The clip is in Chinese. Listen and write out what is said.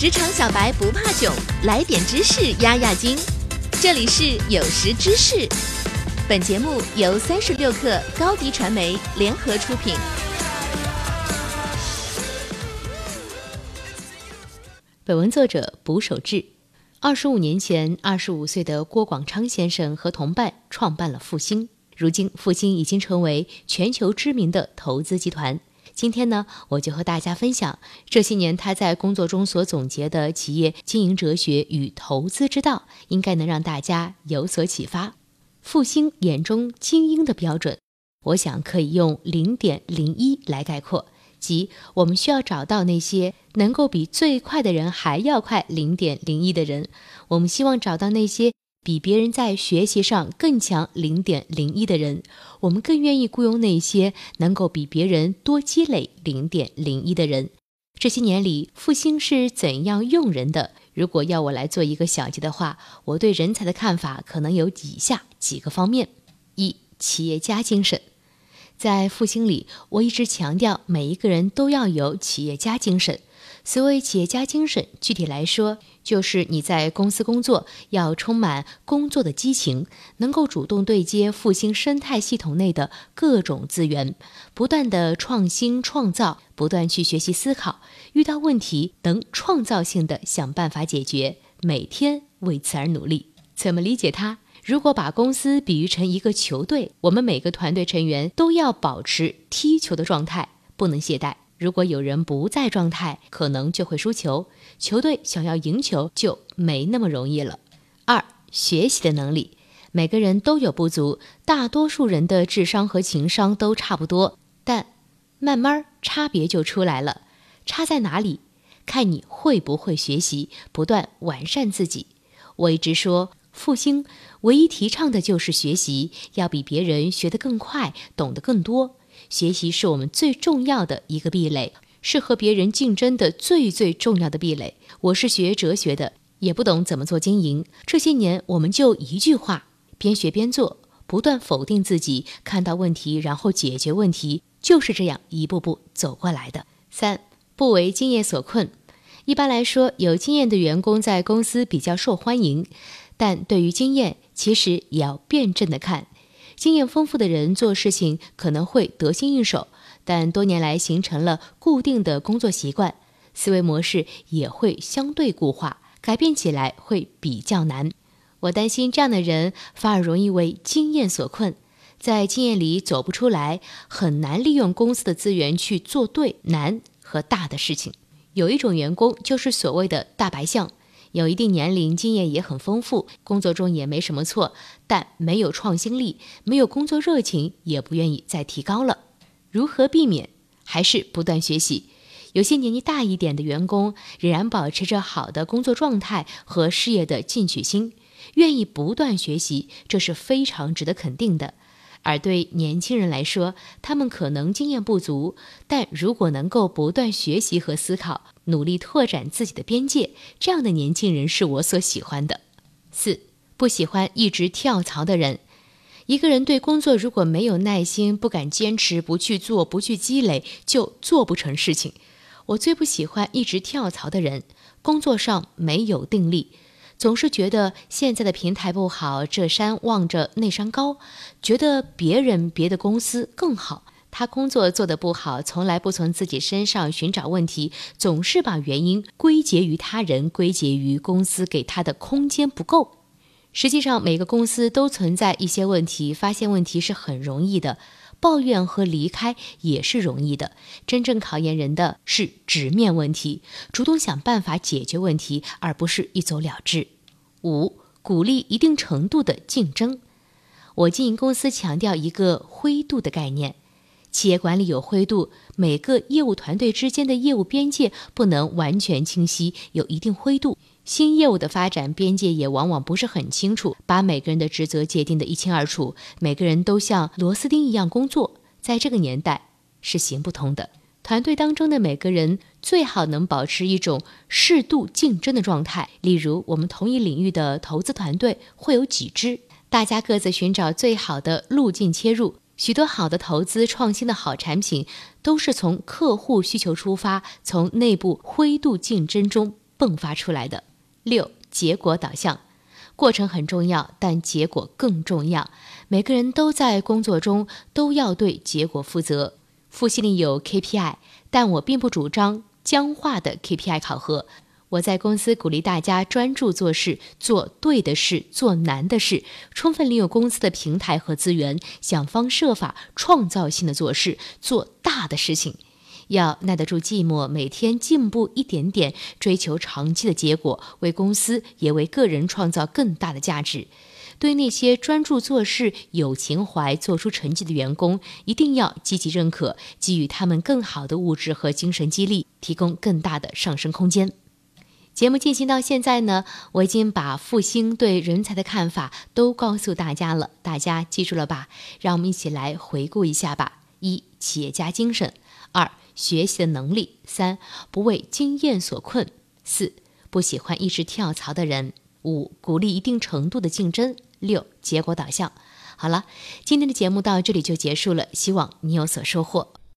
职场小白不怕囧，来点知识压压惊。这里是有识知识，本节目由三十六克高低传媒联合出品。本文作者卜守志。二十五年前，二十五岁的郭广昌先生和同伴创办了复兴。如今，复兴已经成为全球知名的投资集团。今天呢，我就和大家分享这些年他在工作中所总结的企业经营哲学与投资之道，应该能让大家有所启发。复兴眼中精英的标准，我想可以用零点零一来概括，即我们需要找到那些能够比最快的人还要快零点零一的人。我们希望找到那些。比别人在学习上更强零点零一的人，我们更愿意雇佣那些能够比别人多积累零点零一的人。这些年里，复兴是怎样用人的？如果要我来做一个小结的话，我对人才的看法可能有以下几个方面：一、企业家精神。在复兴里，我一直强调每一个人都要有企业家精神。所谓企业家精神，具体来说，就是你在公司工作要充满工作的激情，能够主动对接复兴生态系统内的各种资源，不断的创新创造，不断去学习思考，遇到问题能创造性的想办法解决，每天为此而努力。怎么理解它？如果把公司比喻成一个球队，我们每个团队成员都要保持踢球的状态，不能懈怠。如果有人不在状态，可能就会输球。球队想要赢球就没那么容易了。二、学习的能力，每个人都有不足，大多数人的智商和情商都差不多，但慢慢差别就出来了。差在哪里？看你会不会学习，不断完善自己。我一直说，复兴唯一提倡的就是学习，要比别人学得更快，懂得更多。学习是我们最重要的一个壁垒，是和别人竞争的最最重要的壁垒。我是学哲学的，也不懂怎么做经营。这些年，我们就一句话：边学边做，不断否定自己，看到问题然后解决问题，就是这样一步步走过来的。三，不为经验所困。一般来说，有经验的员工在公司比较受欢迎，但对于经验，其实也要辩证的看。经验丰富的人做事情可能会得心应手，但多年来形成了固定的工作习惯，思维模式也会相对固化，改变起来会比较难。我担心这样的人反而容易为经验所困，在经验里走不出来，很难利用公司的资源去做对难和大的事情。有一种员工就是所谓的大白象。有一定年龄，经验也很丰富，工作中也没什么错，但没有创新力，没有工作热情，也不愿意再提高了。如何避免？还是不断学习。有些年纪大一点的员工，仍然保持着好的工作状态和事业的进取心，愿意不断学习，这是非常值得肯定的。而对年轻人来说，他们可能经验不足，但如果能够不断学习和思考，努力拓展自己的边界，这样的年轻人是我所喜欢的。四，不喜欢一直跳槽的人。一个人对工作如果没有耐心，不敢坚持，不去做，不去积累，就做不成事情。我最不喜欢一直跳槽的人，工作上没有定力。总是觉得现在的平台不好，这山望着那山高，觉得别人别的公司更好。他工作做得不好，从来不从自己身上寻找问题，总是把原因归结于他人，归结于公司给他的空间不够。实际上，每个公司都存在一些问题，发现问题是很容易的，抱怨和离开也是容易的。真正考验人的是直面问题，主动想办法解决问题，而不是一走了之。五、鼓励一定程度的竞争。我经营公司强调一个灰度的概念，企业管理有灰度，每个业务团队之间的业务边界不能完全清晰，有一定灰度。新业务的发展边界也往往不是很清楚，把每个人的职责界定的一清二楚，每个人都像螺丝钉一样工作，在这个年代是行不通的。团队当中的每个人最好能保持一种适度竞争的状态。例如，我们同一领域的投资团队会有几支，大家各自寻找最好的路径切入。许多好的投资创新的好产品，都是从客户需求出发，从内部灰度竞争中迸发出来的。六、结果导向，过程很重要，但结果更重要。每个人都在工作中都要对结果负责。复习里有 KPI，但我并不主张僵化的 KPI 考核。我在公司鼓励大家专注做事，做对的事，做难的事，充分利用公司的平台和资源，想方设法创造性的做事，做大的事情。要耐得住寂寞，每天进步一点点，追求长期的结果，为公司也为个人创造更大的价值。对那些专注做事、有情怀、做出成绩的员工，一定要积极认可，给予他们更好的物质和精神激励，提供更大的上升空间。节目进行到现在呢，我已经把复兴对人才的看法都告诉大家了，大家记住了吧？让我们一起来回顾一下吧：一、企业家精神；二、学习的能力；三、不为经验所困；四、不喜欢一直跳槽的人；五、鼓励一定程度的竞争；六、结果导向。好了，今天的节目到这里就结束了，希望你有所收获。